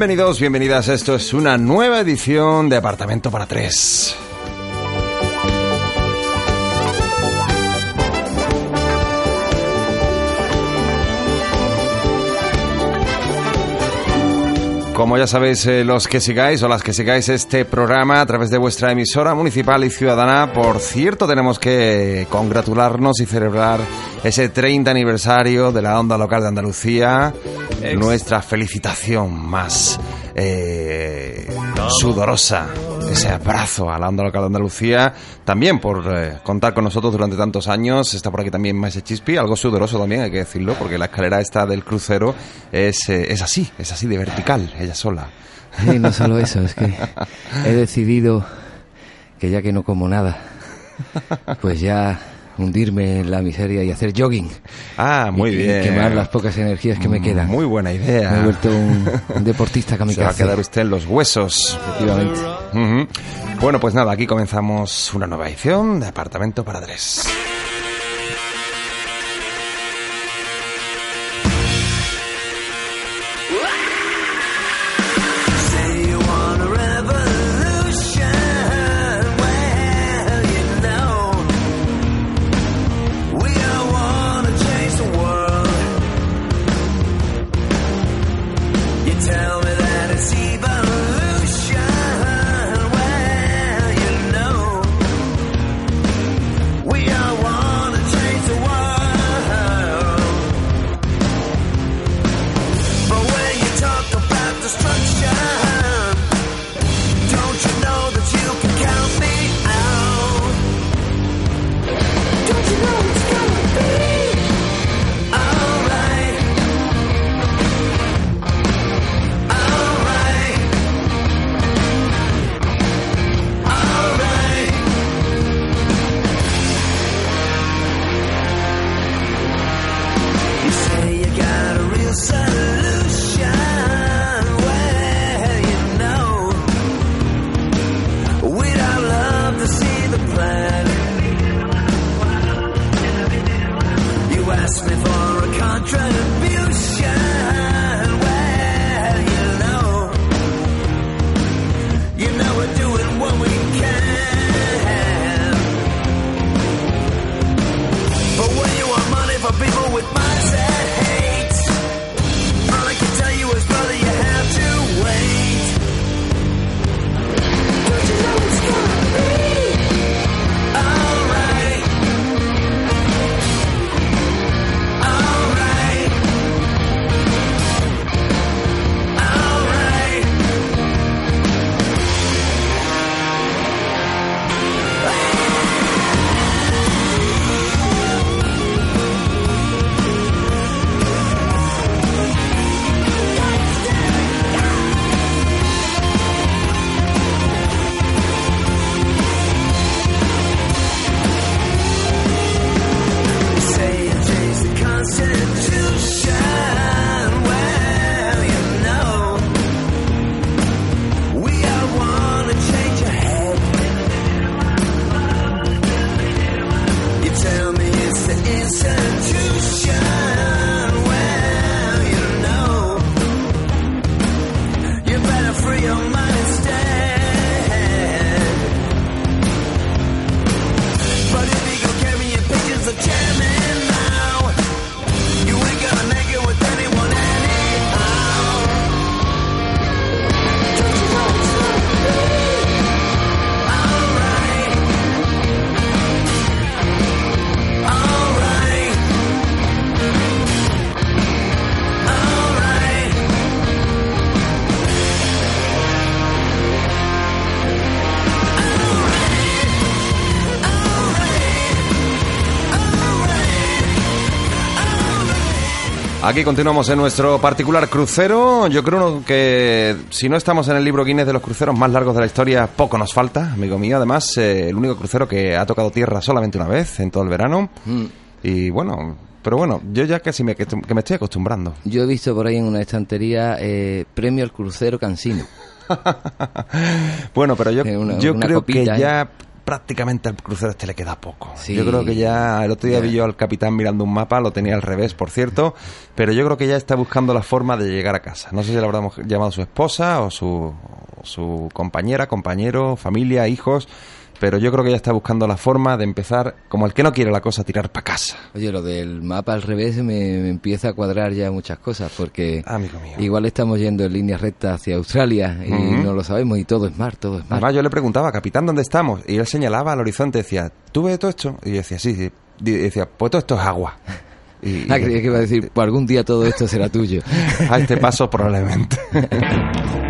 Bienvenidos, bienvenidas. Esto es una nueva edición de Apartamento para Tres. Como ya sabéis, eh, los que sigáis o las que sigáis este programa a través de vuestra emisora municipal y ciudadana, por cierto, tenemos que congratularnos y celebrar ese 30 aniversario de la onda local de Andalucía. Nuestra felicitación más eh, sudorosa, ese abrazo a la onda local de Andalucía, también por eh, contar con nosotros durante tantos años. Está por aquí también Maese Chispi, algo sudoroso también, hay que decirlo, porque la escalera esta del crucero es, eh, es así, es así de vertical, ella sola. Y no solo eso, es que he decidido que ya que no como nada, pues ya hundirme en la miseria y hacer jogging. Ah, muy y, bien. Y quemar las pocas energías que me quedan. Muy buena idea. Me he vuelto un, deportista Se va a quedar usted en los huesos. Efectivamente. Ujú. Bueno, pues nada, aquí comenzamos una nueva edición de Apartamento para Tres. Aquí continuamos en nuestro particular crucero. Yo creo que si no estamos en el libro Guinness de los cruceros más largos de la historia, poco nos falta, amigo mío. Además, eh, el único crucero que ha tocado tierra solamente una vez en todo el verano. Mm. Y bueno, pero bueno, yo ya casi me, que me estoy acostumbrando. Yo he visto por ahí en una estantería eh, premio al crucero cansino. bueno, pero yo, una- yo una creo copita, que ¿eh? ya prácticamente al crucero este le queda poco. Sí. Yo creo que ya el otro día vi yo al capitán mirando un mapa, lo tenía al revés, por cierto, pero yo creo que ya está buscando la forma de llegar a casa. No sé si le habrá llamado su esposa o su, o su compañera, compañero, familia, hijos, pero yo creo que ya está buscando la forma de empezar, como el que no quiere la cosa, a tirar para casa. Oye, lo del mapa al revés me, me empieza a cuadrar ya muchas cosas, porque Amigo mío. igual estamos yendo en línea recta hacia Australia y no lo sabemos y todo es mar, todo es mar. Además, yo le preguntaba, capitán, ¿dónde estamos? Y él señalaba al horizonte, decía, ¿tú ves todo esto? Y yo decía, sí, sí. Y decía, pues todo esto es agua. Y, Ah, creía que iba a decir, pues algún día todo esto será tuyo. a este paso probablemente.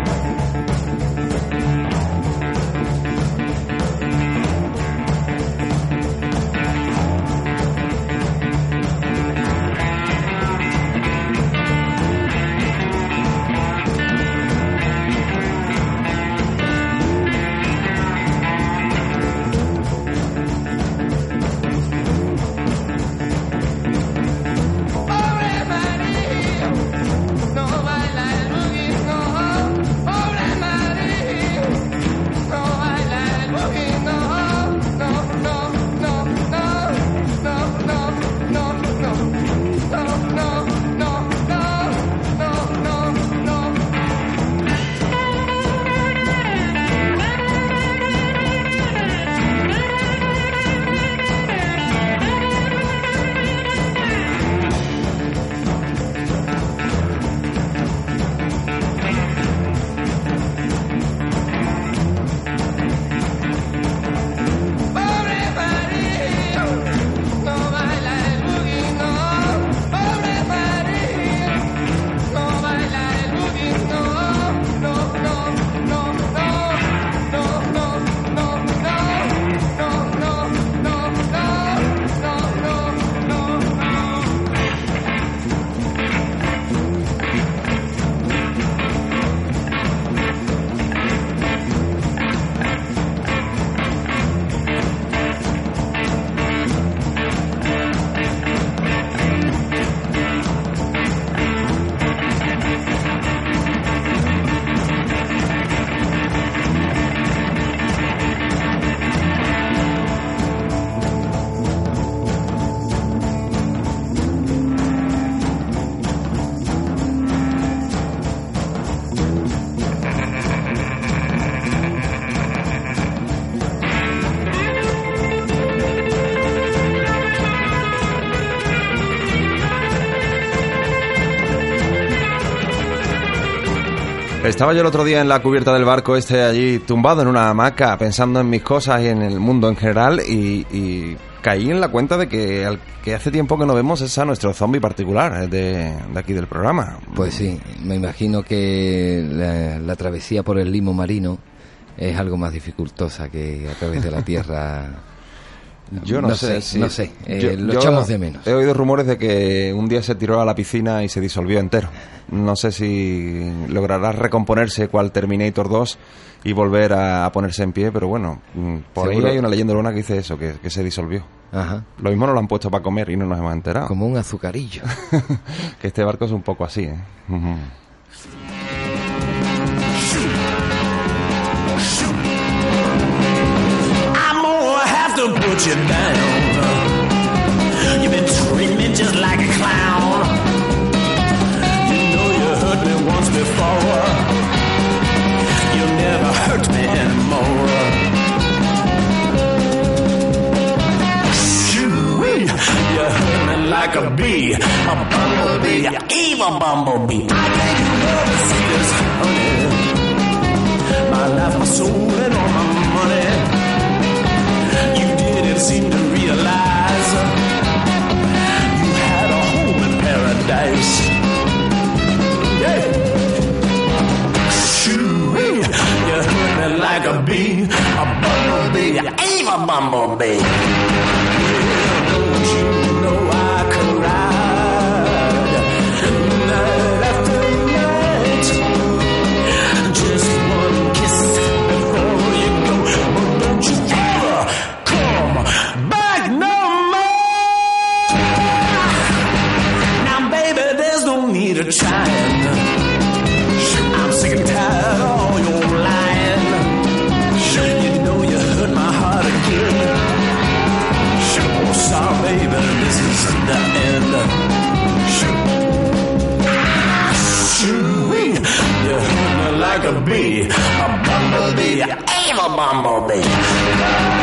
Estaba yo el otro día en la cubierta del barco este allí tumbado en una hamaca pensando en mis cosas y en el mundo en general y, y caí en la cuenta de que, al, que hace tiempo que no vemos es a nuestro zombie particular eh, de, de aquí del programa. Pues sí, me imagino que la, la travesía por el limo marino es algo más dificultosa que a través de la tierra. Yo no, no sé, no sé, eh, yo- lo yo echamos de menos. He oído rumores de que un día se tiró a la piscina y se disolvió entero. No sé si logrará recomponerse cual Terminator 2 y volver a, a ponerse en pie, pero bueno, mm, por Seguro. ahí hay una leyenda urbana que dice eso, que, que se disolvió. Ajá, Lo mismo nos lo han puesto para comer y no nos hemos enterado. como un azucarillo. que este barco es un poco así, ¿eh? I'm you down. You've been treating me just like a clown. You know you hurt me once before. You'll never hurt me anymore. Shoo-wee, you hurt me like a bee, a bumblebee, a evil bumblebee. I think you know the secrets, honey. My life, my soul, and all seem to realize you had a home in paradise. Yeah. Shoo, you hurt me like a bee, a bumblebee, a evil bumblebee. to shine. I'm sick and tired of all your lying. You know you hurt my heart again. Oh, sorry, baby, this is the end. You hurt me like a bee, a bumblebee, I'm a bumblebee.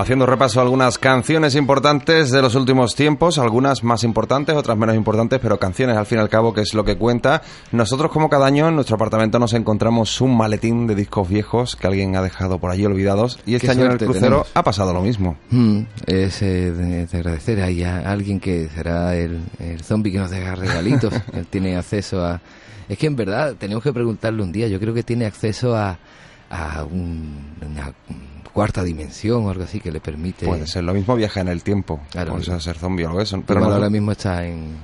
Haciendo repaso a algunas canciones importantes de los últimos tiempos, algunas más importantes, otras menos importantes, pero canciones al fin y al cabo que es lo que cuenta. Nosotros como cada año en nuestro apartamento nos encontramos un maletín de discos viejos que alguien ha dejado por allí olvidados y este Qué año en el crucero tenemos. ha pasado lo mismo. Mm, es eh, de, de agradecer ahí a alguien que será el, el zombie que nos deja regalitos. Él tiene acceso a... Es que en verdad tenemos que preguntarle un día. Yo creo que tiene acceso a, a un- una cuarta dimensión o algo así que le permite... Puede ser lo mismo viaja en el tiempo, Claro. o sea, ser zombie o algo eso. Pero no- ahora mismo está en,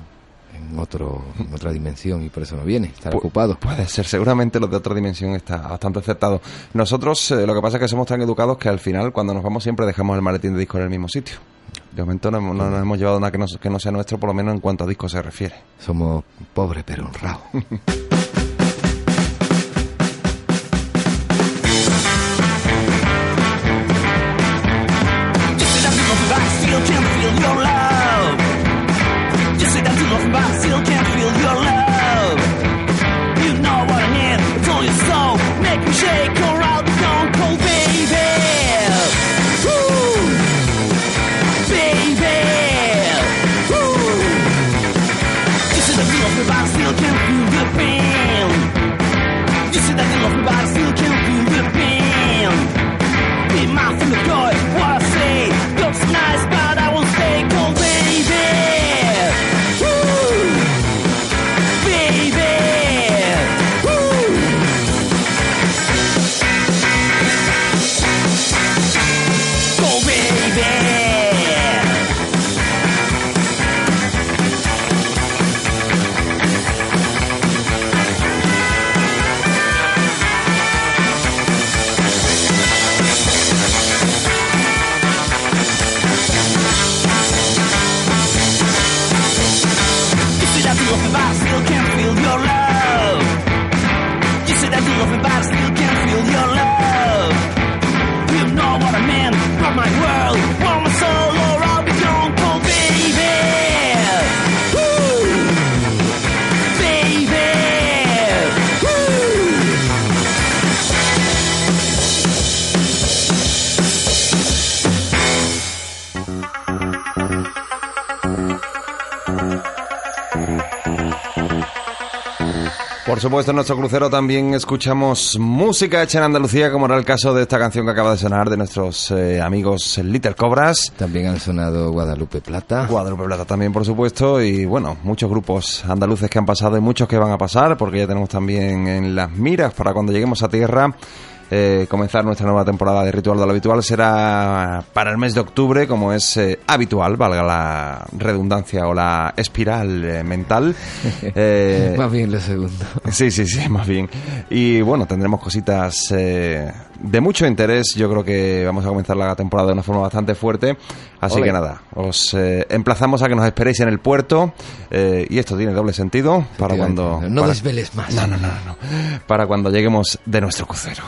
en otro, en otra dimensión y por eso no viene. Estará Pu- ocupado. Puede ser, seguramente los de otra dimensión está bastante aceptado. Nosotros eh, lo que pasa es que somos tan educados que al final, cuando nos vamos, siempre dejamos el maletín de discos en el mismo sitio. De momento no, no nos hemos llevado nada que no, que no sea nuestro, por lo menos en cuanto a discos se refiere. Somos pobres pero honrados. supuesto, en nuestro crucero también escuchamos música hecha en Andalucía, como era el caso de esta canción que acaba de sonar de nuestros eh, amigos Little Cobras. También han sonado Guadalupe Plata. Guadalupe Plata también, por supuesto, y bueno, muchos grupos andaluces que han pasado y muchos que van a pasar, porque ya tenemos también en las miras para cuando lleguemos a tierra. Eh, comenzar nuestra nueva temporada de Ritual de lo Habitual será para el mes de octubre, como es eh, habitual, valga la redundancia o la espiral eh, mental. Eh, Más bien lo segundo. Sí, sí, sí, más bien. Y bueno, tendremos cositas eh, de mucho interés. Yo creo que vamos a comenzar la temporada de una forma bastante fuerte. Así Ole. que nada, os eh, emplazamos a que nos esperéis en el puerto. eh, y esto tiene doble sentido para cuando. No para- desveles más. no, no, no, no. Para cuando lleguemos de nuestro crucero.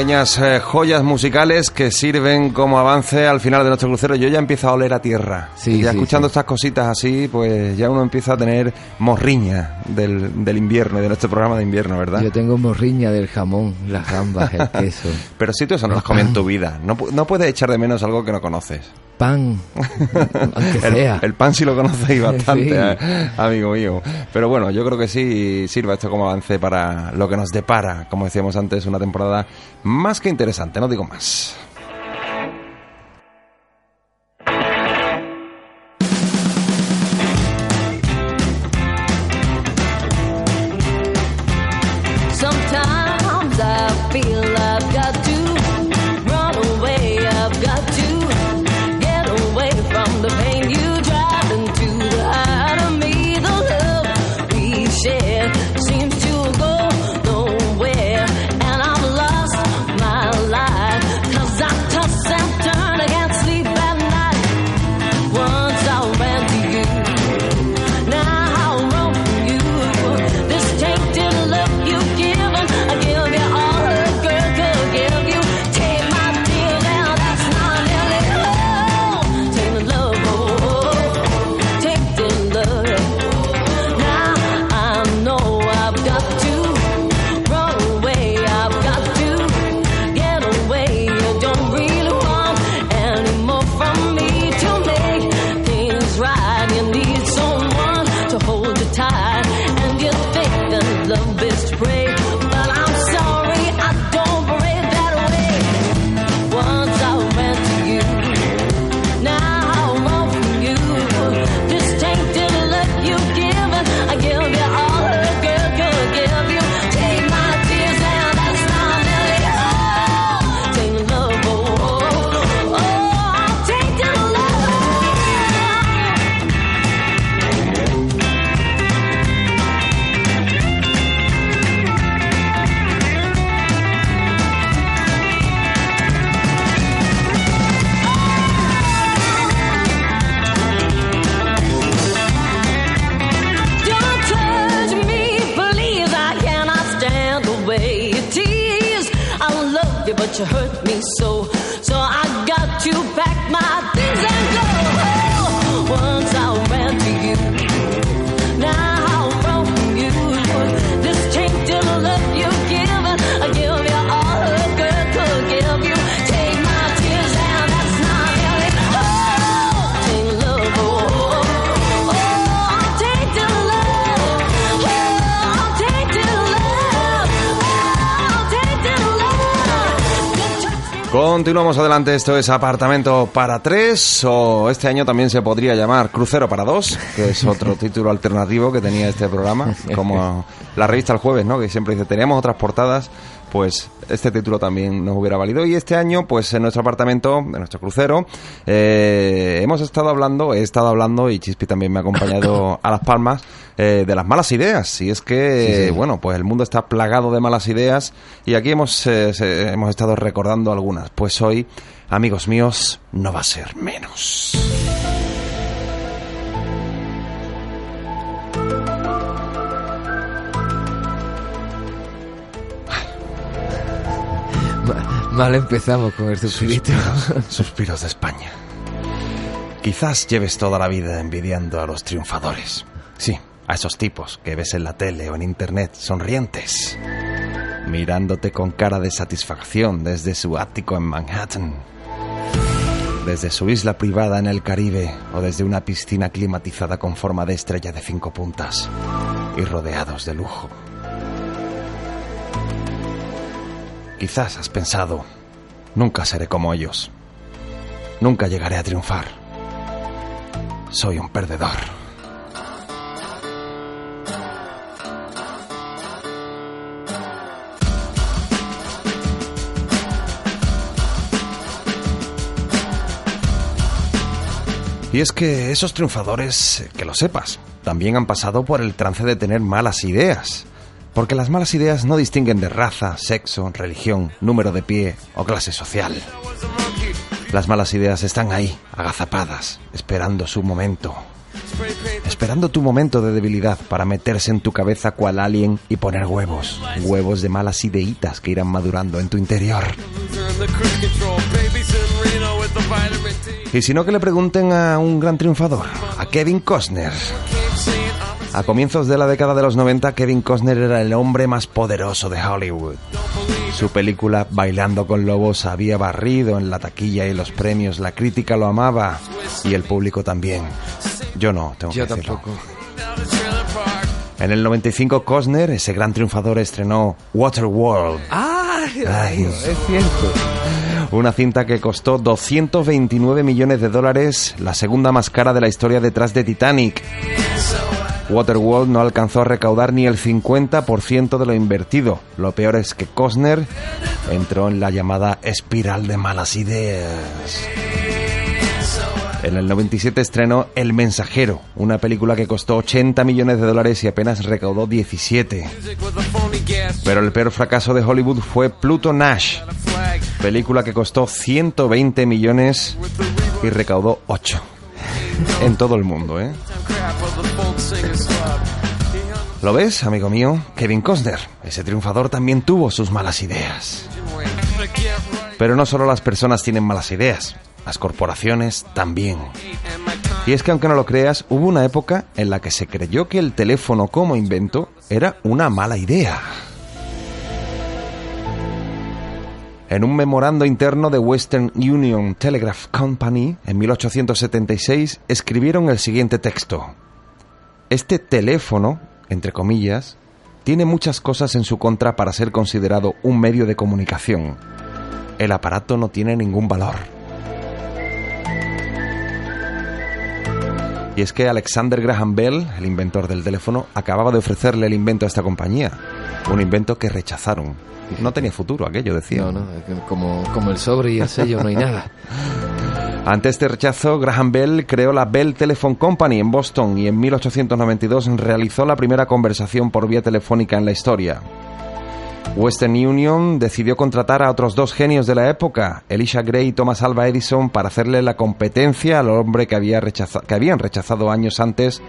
Pequeñas eh, joyas musicales que sirven como avance al final de nuestro crucero. Yo ya empiezo a oler a tierra. Sí, ya sí, escuchando sí. estas cositas así, pues ya uno empieza a tener morriña del, del invierno, y de nuestro programa de invierno, ¿verdad? Yo tengo morriña del jamón, las gambas, el queso, Pero si tú eso no lo has comido en tu vida. No, no puedes echar de menos algo que no conoces. Pan, aunque El, sea. el pan sí lo conocéis bastante, Sí. eh, amigo mío. Pero bueno, yo creo que sí sirva esto como avance para lo que nos depara, como decíamos antes, una temporada más que interesante, no digo más. Love you, but you hurt me so. So Continuamos adelante, esto es Apartamento para tres o este año también se podría llamar Crucero para dos, que es otro título alternativo que tenía este programa, como la revista El Jueves, ¿no? que siempre dice, teníamos otras portadas, pues este título también nos hubiera valido. Y este año, pues en nuestro apartamento, en nuestro crucero, eh, hemos estado hablando, he estado hablando y Chispi también me ha acompañado a Las Palmas, eh, de las malas ideas. Y es que, Sí, sí. bueno, pues el mundo está plagado de malas ideas y aquí hemos, eh, se- hemos estado recordando algunas. Pues hoy, amigos míos, no va a ser menos. Mal empezamos con el suspirito. Suspiros de España. Quizás lleves toda la vida envidiando a los triunfadores. Sí, a esos tipos que ves en la tele o en internet sonrientes, mirándote con cara de satisfacción desde su ático en Manhattan, desde su isla privada en el Caribe o desde una piscina climatizada con forma de estrella de cinco puntas y rodeados de lujo. Quizás has pensado, nunca seré como ellos. Nunca llegaré a triunfar. Soy un perdedor. Y es que esos triunfadores, eh, que lo sepas, también han pasado por el trance de tener malas ideas. Porque las malas ideas no distinguen de raza, sexo, religión, número de pie o clase social. Las malas ideas están ahí, agazapadas, esperando su momento. esperando tu momento de debilidad para meterse en tu cabeza cual alien y poner huevos, huevos de malas ideitas que irán madurando en tu interior. Y si no, que le pregunten a un gran triunfador, a Kevin Costner. A comienzos de la década de los 90, Kevin Costner era el hombre más poderoso de Hollywood. Su película Bailando con Lobos había barrido en la taquilla y los premios, la crítica lo amaba y el público también. Yo no, tengo Yo que decirlo. tampoco. En el 95, Costner, ese gran triunfador, estrenó Waterworld, ¡Ay! Ay. Es cierto. una cinta que costó 229 millones de dólares, la segunda más cara de la historia detrás de Titanic. Waterworld no alcanzó a recaudar ni el 50% de lo invertido. Lo peor es que Costner entró en la llamada espiral de malas ideas. En el 97 estrenó El Mensajero, una película que costó 80 millones de dólares y apenas recaudó 17. Pero el peor fracaso de Hollywood fue Pluto Nash, película que costó 120 millones y recaudó 8. En todo el mundo, ¿eh? ¿Lo ves, amigo mío? Kevin Costner, ese triunfador también tuvo sus malas ideas. Pero no solo las personas tienen malas ideas, las corporaciones también. Y es que aunque no lo creas, hubo una época en la que se creyó que el teléfono como invento era una mala idea. En un memorando interno de Western Union Telegraph Company, en 1876, escribieron el siguiente texto. Este teléfono, entre comillas, tiene muchas cosas en su contra para ser considerado un medio de comunicación. El aparato no tiene ningún valor. Y es que Alexander Graham Bell, el inventor del teléfono, acababa de ofrecerle el invento a esta compañía. Un invento que rechazaron. No tenía futuro aquello, decía. No, no, como, como el sobre y el sello no hay nada. Ante este rechazo, Graham Bell creó la Bell Telephone Company en Boston y en 1892 realizó la primera conversación por vía telefónica en la historia. Western Union decidió contratar a otros dos genios de la época, Elisha Gray y Thomas Alva Edison, para hacerle la competencia al hombre que, había rechaza- que habían rechazado años antes,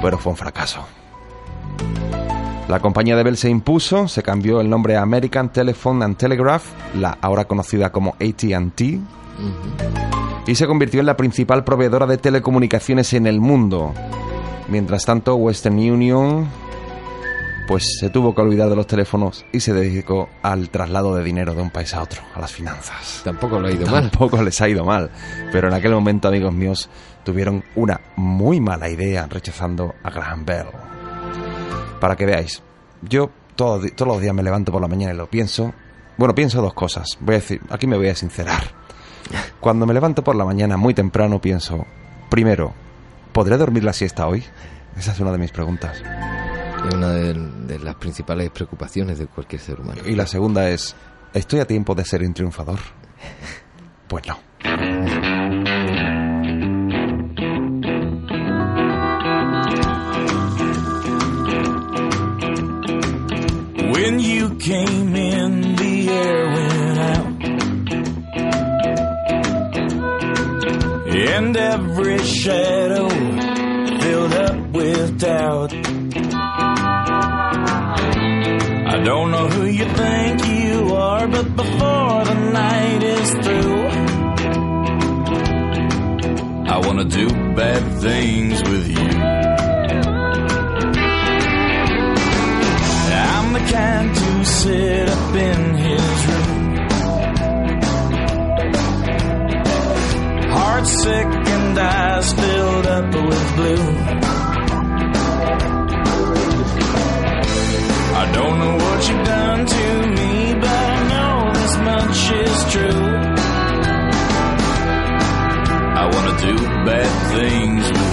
pero fue un fracaso. La compañía de Bell se impuso, se cambió el nombre a American Telephone and Telegraph, la ahora conocida como AT&T, y se convirtió en la principal proveedora de telecomunicaciones en el mundo. Mientras tanto, Western Union pues se tuvo que olvidar de los teléfonos y se dedicó al traslado de dinero de un país a otro, a las finanzas. Tampoco lo ha ido mal. Tampoco les ha ido mal, pero en aquel momento, amigos míos, tuvieron una muy mala idea rechazando a Graham Bell. Para que veáis, yo todo- todos los días me levanto por la mañana y lo pienso. Bueno, pienso dos cosas. Voy a decir, aquí me voy a sincerar. Cuando me levanto por la mañana muy temprano pienso, primero, ¿podré dormir la siesta hoy? Esa es una de mis preguntas. Es una de, de las principales preocupaciones de cualquier ser humano. Y la segunda es, ¿estoy a tiempo de ser un triunfador? Pues no. When you came And every shadow filled up with doubt. I don't know who you think you are, but before the night is through, I wanna do bad things with you. I'm the kind to sit up in sick and eyes filled up with blue. I don't know what you've done to me, but I know this much is true. I wanna do bad things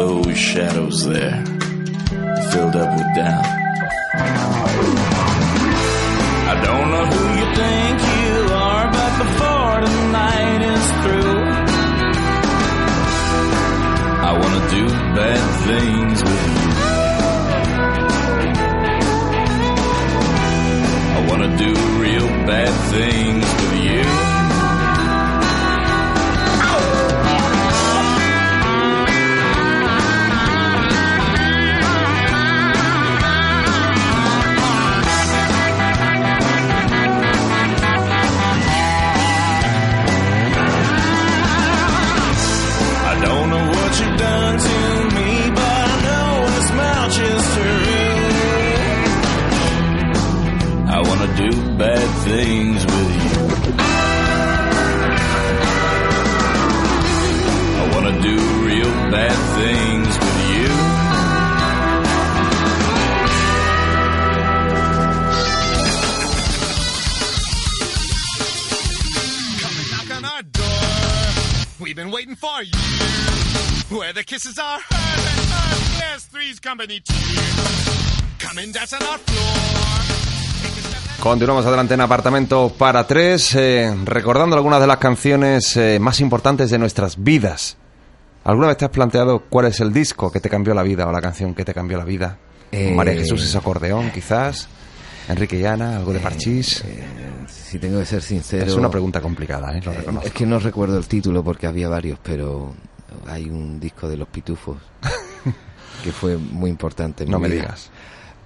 those shadows there, filled up with doubt. I don't know who you think you are, but before tonight is through, I wanna do bad things with you. I wanna do real bad things things with you. I wanna do real bad things with you. Come and knock on our door. We've been waiting for you. Where the kisses are heard and heard. Yes, three's company too. Come and dance on our floor. Continuamos adelante en apartamento para tres, eh, recordando algunas de las canciones eh, más importantes de nuestras vidas. ¿Alguna vez te has planteado cuál es el disco que te cambió la vida o la canción que te cambió la vida? Eh, María Jesús es acordeón, quizás. Enrique Llana, algo de parchís. Si tengo que ser sincero... es una pregunta complicada, ¿eh? lo reconozco. Es que no recuerdo el título porque había varios, pero hay un disco de los pitufos que fue muy importante. en no mi me vida. digas.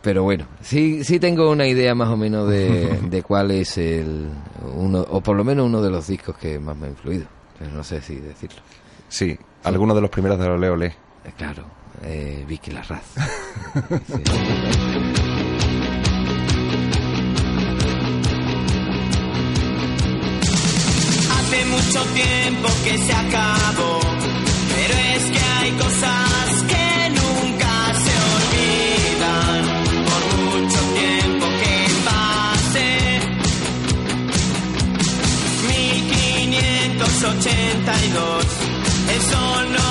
Pero bueno, sí, sí tengo una idea más o menos de, de cuál es el uno, o por lo menos uno de los discos que más me ha influido. Pero no sé si decirlo. Sí, alguno de los primeros de los Leo Le. Eh, Claro, eh, Vicky Larraz. Sí. Hace mucho tiempo que se acabó, pero es que hay cosas 1582, el sol no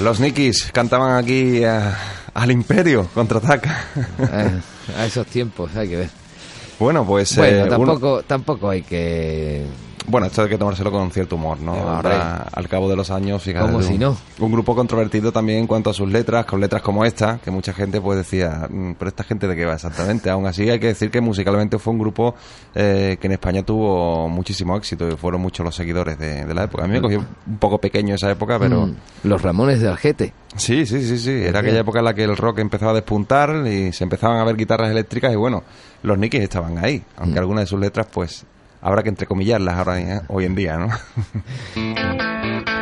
Los Nikis cantaban aquí eh, al Imperio, contraataca. Eh, a esos tiempos hay que ver. bueno, pues... Bueno, eh, uno- tampoco, tampoco hay que Bueno, esto hay que tomárselo con cierto humor, ¿no? Eh. Ahora, al cabo de los años, fíjate. Como si no. Un grupo controvertido también en cuanto a sus letras, con letras como esta, que mucha gente pues decía, "Mm, pero esta gente de qué va exactamente. Aún así hay que decir que musicalmente fue un grupo eh, que en España tuvo muchísimo éxito y fueron muchos los seguidores de, de la época. A mí me cogió un poco pequeño esa época, pero... Mm, Los Ramones de Algete. Sí, sí, sí, sí. Era aquella época en la que el rock empezaba a despuntar y se empezaban a ver guitarras eléctricas y bueno, los Nikis estaban ahí, aunque algunas de sus letras pues habrá que entrecomillarlas ahora eh, hoy en día, ¿no?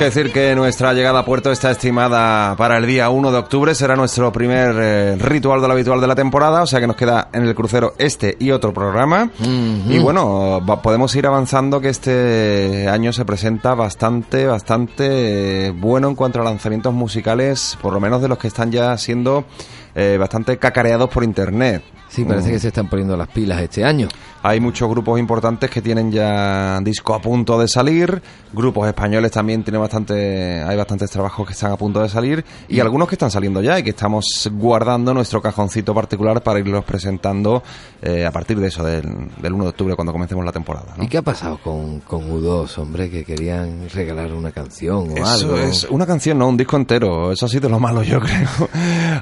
que decir que nuestra llegada a puerto está estimada para el día 1 de octubre. Será nuestro primer eh, ritual de lo habitual de la temporada. O sea que nos queda en el crucero este y otro programa. Y bueno, va- podemos ir avanzando que este año se presenta bastante, bastante eh, bueno en cuanto a lanzamientos musicales, por lo menos de los que están ya siendo eh, bastante cacareados por internet. Sí, parece Mm. que se están poniendo las pilas este año. Hay muchos grupos importantes que tienen ya disco a punto de salir, grupos españoles también tienen bastante, hay bastantes trabajos que están a punto de salir y algunos que están saliendo ya y que estamos guardando nuestro cajoncito particular para irlos presentando eh, a partir de eso, del, del 1 de octubre cuando comencemos la temporada. ¿no? ¿Y qué ha pasado con, con U2, hombre? Que querían regalar una canción o Eso algo. es una canción, no un disco entero. Eso ha sido lo malo, yo creo.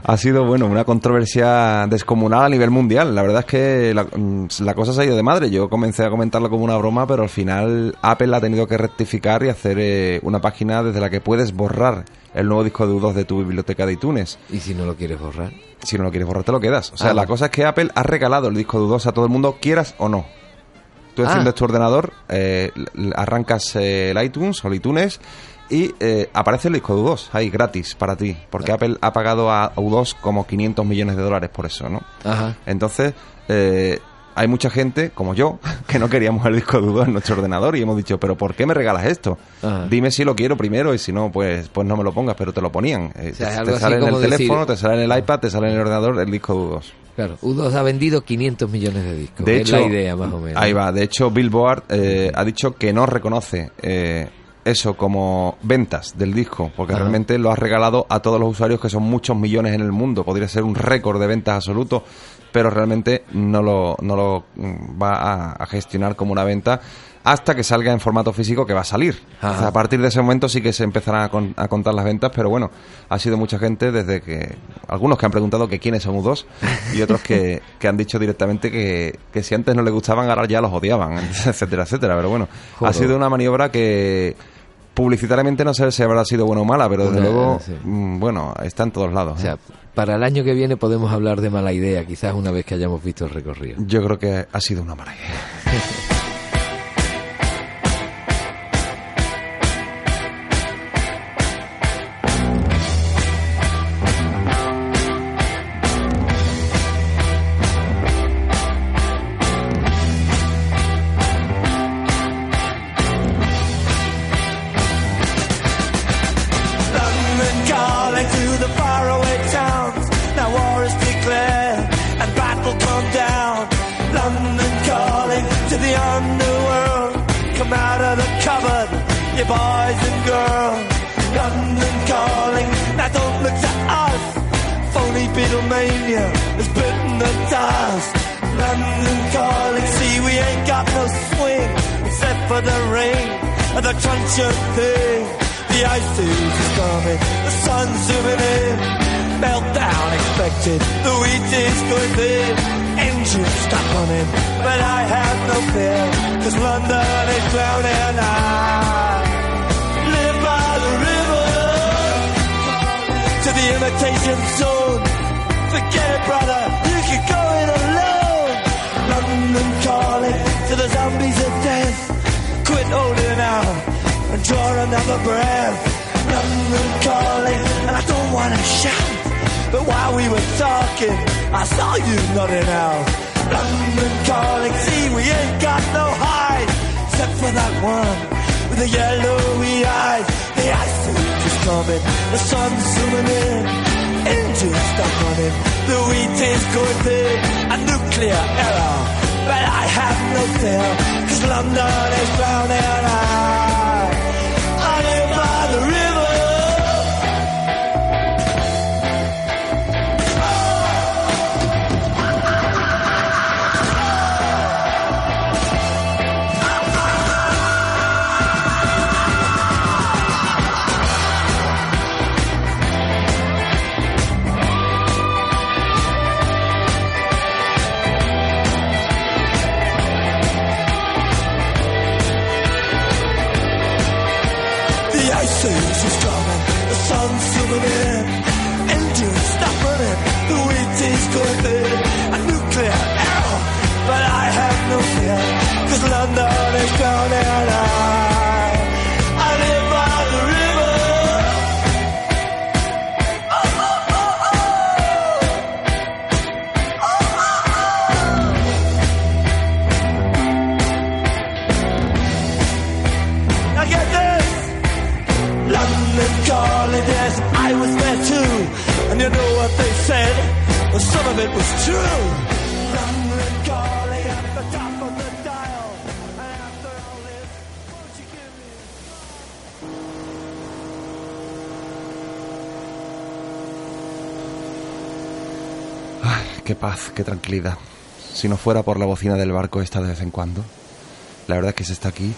ha sido, bueno, una controversia descomunal a nivel mundial. La verdad es que la, mm, la cosa se ha ido de madre. Yo comencé a comentarlo como una broma, pero al final Apple ha tenido que rectificar y hacer eh, una página desde la que puedes borrar el nuevo disco de U2 de tu biblioteca de iTunes. ¿Y si no lo quieres borrar? Si no lo quieres borrar, te lo quedas. O sea, Ah. la cosa es que Apple ha regalado el disco de U2 a todo el mundo, quieras o no. Tú Ah. enciendes tu ordenador, eh, arrancas eh, el iTunes o el iTunes y eh, aparece el disco de U2 ahí gratis para ti. Porque Apple ha pagado a U2 como 500 millones de dólares por eso, ¿no? Ajá. Entonces, eh, hay mucha gente, como yo, que no queríamos el disco U2 en nuestro ordenador y hemos dicho, pero ¿por qué me regalas esto? Ajá. Dime si lo quiero primero y si no, pues, pues no me lo pongas, pero te lo ponían. Eh, O sea, es te sale en el decir- teléfono, te sale en el iPad, te sale en el ordenador el disco U2. Claro, U2 ha vendido 500 millones de discos. De hecho, la idea, más o menos. Ahí va. De hecho, Billboard eh, ha dicho que no reconoce eh, eso como ventas del disco, porque Ajá. realmente lo ha regalado a todos los usuarios, que son muchos millones en el mundo. Podría ser un récord de ventas absoluto, pero realmente no lo, no lo mm, va a, a gestionar como una venta hasta que salga en formato físico que va a salir. Ajá. O sea, a partir de ese momento sí que se empezarán a, con- a contar las ventas, pero bueno, ha sido mucha gente desde que... Algunos que han preguntado que quiénes son U2 y otros que, que han dicho directamente que, que si antes no les gustaban, ahora ya los odiaban, etcétera, etcétera. Pero bueno, ha sido una maniobra que publicitariamente no sé si habrá sido buena o mala, pero desde Una- luego, sí. mm, bueno, está en todos lados. O sea, ¿eh? para el año que viene podemos hablar de mala idea, quizás una vez que hayamos visto el recorrido. Yo creo que ha sido una mala idea. the crunch of thing. The ice is coming, the sun's zooming in. Meltdown expected, the wheat is going thin. Engines stop running, but I have no fear, cause London is drowning. I live by the river to the imitation zone. Forget draw another breath. London calling, and I don't want to shout. But while we were talking, I saw you nodding out. London calling, see, we ain't got no hide, except for that one with the yellowy eyes. The ice is coming, the sun's zooming in. Engines stop running, the wheat is going. A nuclear error, but I have no fear, cause London is drowning. I, it qué paz, qué tranquilidad. Si no fuera por la bocina del barco esta de vez en cuando. La verdad es que se está aquí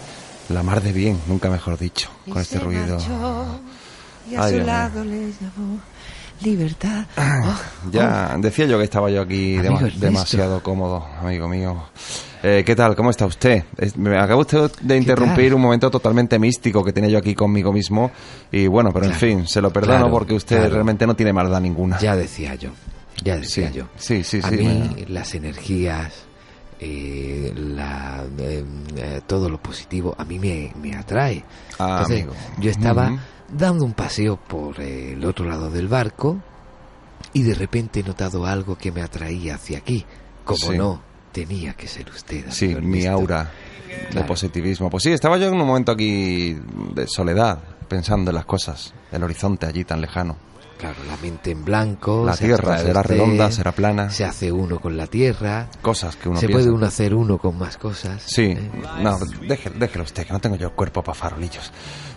la mar de bien, nunca mejor dicho, con este ruido. Y a su lado le libertad. Oh, Ya decía yo que estaba yo aquí Ernesto. demasiado cómodo, amigo mío. Eh, ¿Qué tal? ¿Cómo está usted? Es- Me acaba usted de interrumpir un momento totalmente místico que tenía yo aquí conmigo mismo. Y bueno, pero en Claro, fin, se lo perdono claro, porque usted claro. realmente no tiene maldad ninguna. Ya decía yo, ya decía Sí, yo. sí, sí, A sí, mí me- las energías, eh, la, eh, eh, todo lo positivo, a mí me, me atrae. Ah, Entonces, amigo. yo estaba Ujú. Dando un paseo por el otro lado del barco y de repente he notado algo que me atraía hacia aquí. Como Sí. no, tenía que ser usted. Sí, mi Ernesto. aura de Claro. positivismo. Pues sí, estaba yo en un momento aquí de soledad, pensando en las cosas, el horizonte allí tan lejano. Claro, la mente en blanco. La tierra será usted, redonda, será plana. Se hace uno con la tierra. Cosas que uno se piensa. puede uno hacer uno con más cosas. Sí, ¿eh? no, déjelo, déjelo usted, que no tengo yo cuerpo para farolillos.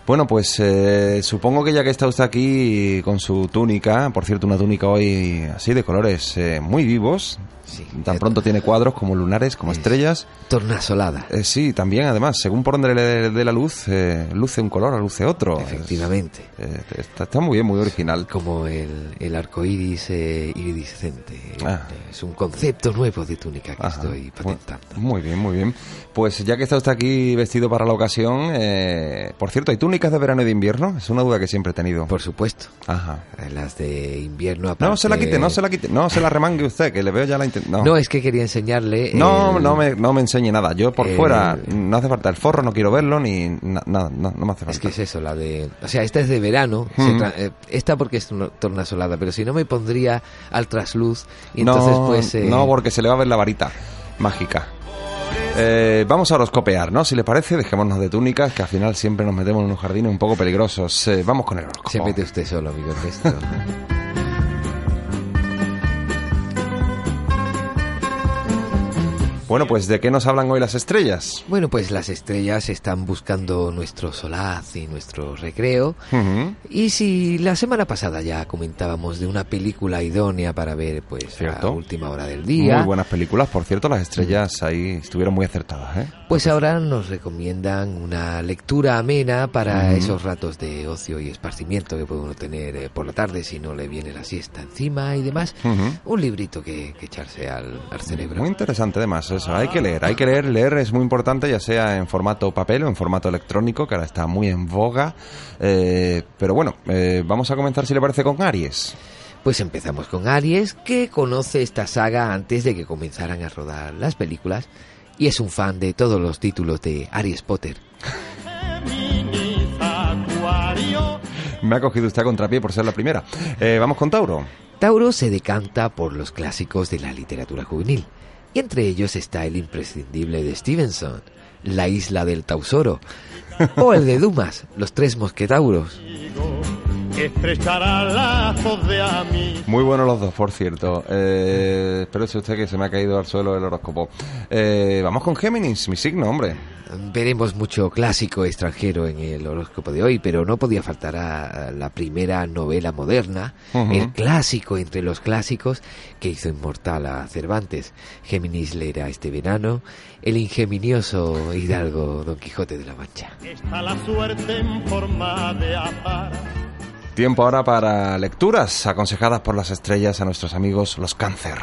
Bueno, pues eh, supongo que ya que está usted aquí con su túnica, por cierto, una túnica hoy así de colores eh, muy vivos, Sí. tan pronto tiene cuadros como lunares, como Es- estrellas. Tornasolada. Eh, sí, también además, según por donde le dé la luz, eh, luce un color o luce otro. Efectivamente. Eh, está, está muy bien, muy original. Como el, el arco iris eh, iridiscente. Ah. Es un concepto nuevo de túnica que Ajá. estoy patentando. Muy bien, muy bien. Pues ya que está usted aquí vestido para la ocasión, por cierto, ¿hay de verano y de invierno? Es una duda que siempre he tenido. Por supuesto. Ajá. eh, Las de invierno No se la quite, no se la quite, no se la remangue usted, que le veo ya la No, No, es que quería enseñarle... no, el- no me, no me enseñe nada. Yo por el- fuera no hace falta el forro, no quiero verlo ni na- nada, no, no me hace falta. Es que es eso, la de... O sea, esta es de verano. Mm. tra- eh, esta porque es una tornasolada, pero si no me pondría al trasluz y entonces pues... eh, no, porque se le va a ver la varita mágica. Eh, vamos a horoscopear, ¿no? Si le parece, dejémonos de túnicas, que al final siempre nos metemos en unos jardines un poco peligrosos. Eh, vamos con el horóscopo. Se mete usted solo, amigo Ernesto. Bueno, pues ¿de qué nos hablan hoy las estrellas? Bueno, pues las estrellas están buscando nuestro solaz y nuestro recreo. Ujú. Y si la semana pasada ya comentábamos de una película idónea para ver pues Cierto. a última hora del día, Muy buenas películas, por cierto, las estrellas ahí estuvieron muy acertadas, ¿eh? pues ahora nos recomiendan una lectura amena para Ujú. esos ratos de ocio y esparcimiento que puede uno tener eh, por la tarde si no le viene la siesta encima y demás. Ujú. Un librito que, que echarse al, al cerebro. Muy interesante además eso, hay que leer, hay que leer, leer es muy importante ya sea en formato papel o en formato electrónico, que ahora está muy en boga, Eh, pero bueno, eh, vamos a comenzar si le parece con Aries. Pues empezamos con Aries, que conoce esta saga antes de que comenzaran a rodar las películas y es un fan de todos los títulos de Aries Potter. Me ha cogido usted a contrapié por ser la primera. Eh, vamos con Tauro. Tauro se decanta por los clásicos de la literatura juvenil, y entre ellos está el imprescindible de Stevenson, La isla del Tausoro, o el de Dumas, Los tres mosquetauros. Estrechará lazos de amistad. Muy buenos los dos, por cierto. Eh, espérese usted que se me ha caído al suelo el horóscopo. Eh, vamos con Géminis, mi signo, hombre. Veremos mucho clásico extranjero en el horóscopo de hoy, pero no podía faltar a la primera novela moderna, Ujú. el clásico entre los clásicos que hizo inmortal a Cervantes. Géminis leerá este verano el ingenioso hidalgo Don Quijote de la Mancha. Está la suerte en forma de azar. Tiempo ahora para lecturas aconsejadas por las estrellas a nuestros amigos los cáncer.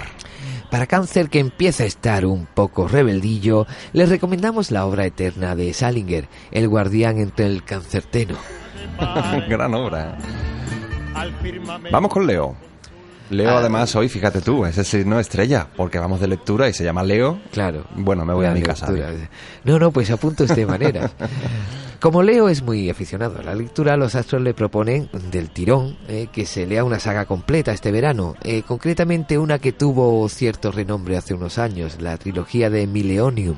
Para cáncer que empieza a estar un poco rebeldillo, les recomendamos la obra eterna de Salinger, El guardián entre el cancerteno. Gran obra. Vamos con Leo. Leo, Ah. además, hoy, fíjate tú, es el signo estrella, porque vamos de lectura y se llama Leo. Claro. Bueno, me voy a mi casa. lectura. No, no, pues apunto de maneras. Como Leo es muy aficionado a la lectura, los astros le proponen del tirón eh, que se lea una saga completa este verano, eh, concretamente una que tuvo cierto renombre hace unos años, la trilogía de Mileonium.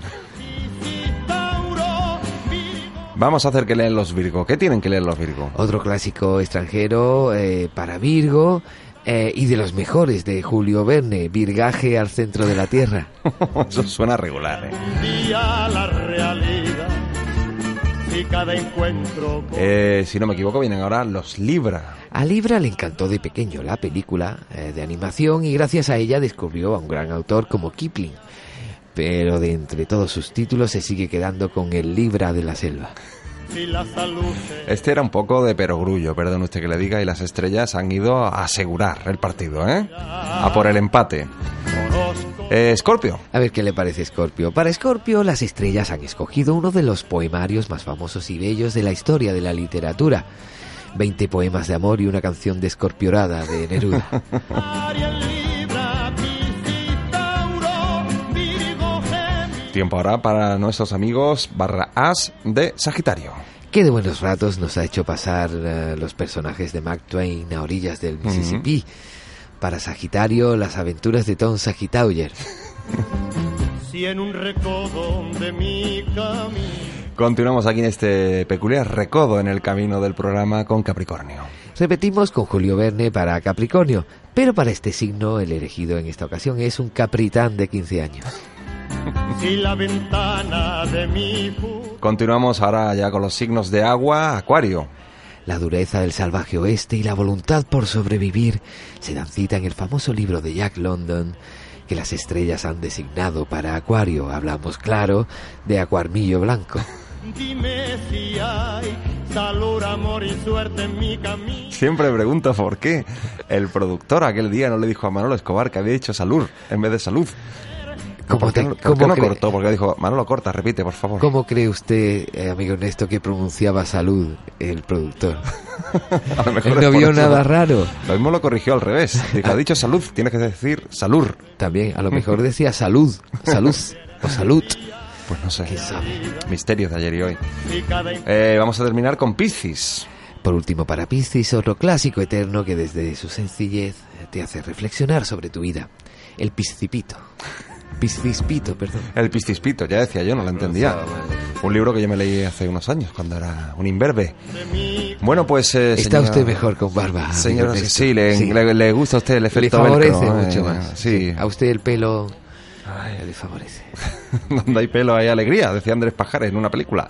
Vamos a hacer que lean los Virgo. ¿Qué tienen que leer los Virgo? Otro clásico extranjero eh, para Virgo eh, y de los mejores de Julio Verne, Virgaje al centro de la Tierra. Eso suena regular, ¿eh? día la realidad. y cada encuentro con Eh, si no me equivoco, vienen ahora los Libra. A Libra le encantó de pequeño la película eh, de animación y gracias a ella descubrió a un gran autor como Kipling. Pero de entre todos sus títulos se sigue quedando con el Libra de la selva. Este era un poco de perogrullo, perdón usted que le diga, y las estrellas han ido a asegurar el partido, ¿eh? A por el empate. conozco. Eh, Scorpio. A ver qué le parece Scorpio. Para Scorpio, las estrellas han escogido uno de los poemarios más famosos y bellos de la historia de la literatura. 20 poemas de amor y una canción descorpiorada de Neruda. Tiempo ahora para nuestros amigos barra as de Sagitario. Qué de buenos ratos nos ha hecho pasar eh, los personajes de Mark Twain a orillas del Mississippi. Para Sagitario, las aventuras de Tom Sagittauer. Si en un recodo de mi camino Continuamos aquí en este peculiar recodo en el camino del programa con Capricornio. Repetimos con Julio Verne para Capricornio, pero para este signo el elegido en esta ocasión es un capritán de 15 años. Si la ventana de mi Continuamos ahora ya con los signos de agua, Acuario. La dureza del salvaje oeste y la voluntad por sobrevivir se dan cita en el famoso libro de Jack London que las estrellas han designado para Acuario. Hablamos, claro, de Acuarmillo Blanco. Dime si hay salud, amor y suerte en mi camino. Siempre pregunto por qué el productor aquel día no le dijo a Manolo Escobar que había dicho salud en vez de salud. ¿Cómo, ¿Por qué, te- no- cómo no cortó? Porque dijo, Manolo, corta, repite, por favor. cómo cree usted, eh, amigo Ernesto, que pronunciaba salud el productor? A lo mejor Él no vio nada raro. Lo mismo lo corrigió al revés. Dijo, ha dicho salud, tienes que decir salud. También, a lo mejor decía salud, salud o salud. Pues no sé. Misterios de ayer y hoy. Eh, vamos a terminar con Piscis. Por último, para Piscis, otro clásico eterno que desde su sencillez te hace reflexionar sobre tu vida. El piscipito. Piscispito, perdón. El Piscispito, ya decía yo, no lo entendía. Un libro que yo me leí hace unos años, cuando era un imberbe. Bueno, pues... eh, Está usted mejor con barba. amigo Señor, Ernesto. sí, le, Le, le gusta a usted el Le efecto favorece velcro, ¿eh? mucho más. Sí, A usted el pelo le favorece. donde hay pelo hay alegría, decía Andrés Pajares en una película.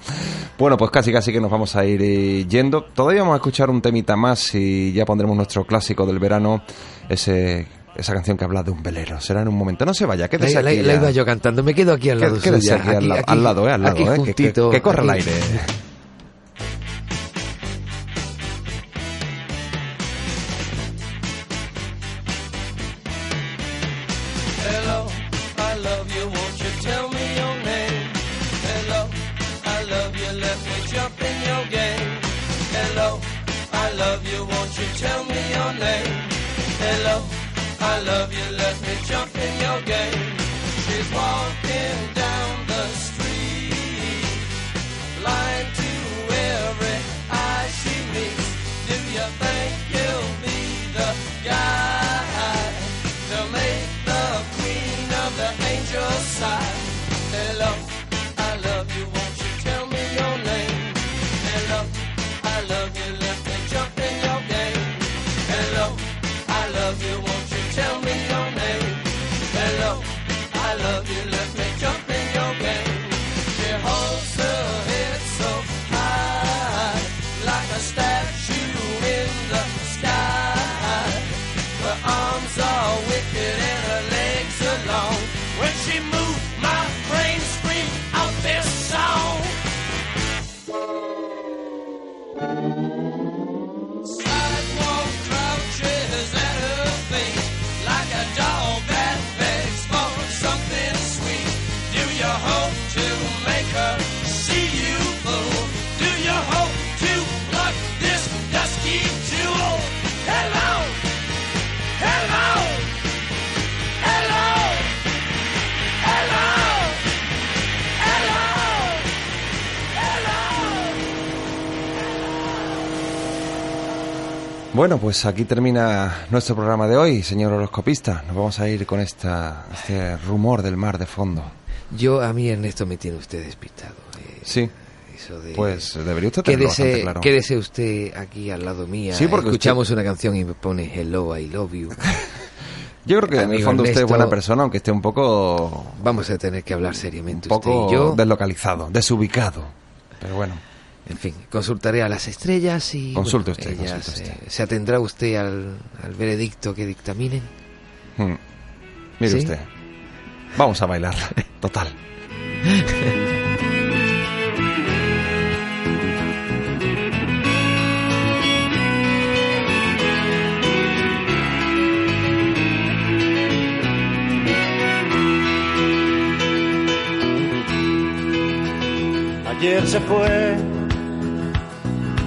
Bueno, pues casi casi que nos vamos a ir eh, yendo. Todavía vamos a escuchar un temita más y ya pondremos nuestro clásico del verano, ese esa canción que habla de un velero. Será en un momento. No se vaya, La, quédese la- aquí. la ya. iba yo cantando, me quedo aquí al lado Qué- quédese suya. aquí, al, la- aquí- al lado, eh, al lado, aquí eh, que- que, juntito, que corre el aire. Hello, I love you, won't you tell me your name? Hello, I love you, let me jump in your game. Hello, I love Bueno, pues aquí termina nuestro programa de hoy, señor horoscopista. Nos vamos a ir con esta, este rumor del mar de fondo. Yo, a mí, Ernesto, me tiene usted despistado. eh, Sí, Eso de... pues debería usted tenerlo Quédese, bastante claro. quédese usted aquí al lado mía. Sí, porque Escuchamos una canción y me pone Hello, I love you. Yo creo que en el fondo usted es buena persona, aunque esté un poco, Vamos a tener que hablar seriamente un poco usted y yo. deslocalizado, desubicado. Pero bueno, En fin, consultaré a las estrellas y... Consulte bueno, usted, ellas, consulte eh, ¿Se atendrá usted al, al veredicto que dictaminen? Mm. Mire ¿Sí? usted. Vamos a bailar. Total. Ayer se fue,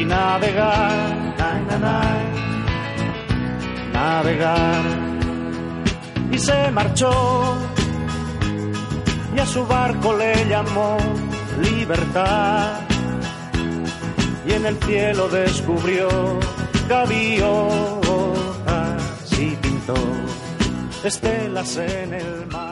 y navegar, na, na, na, navegar. Y se marchó y a su barco le llamó libertad y en el cielo descubrió gaviotas y pintó estelas en el mar.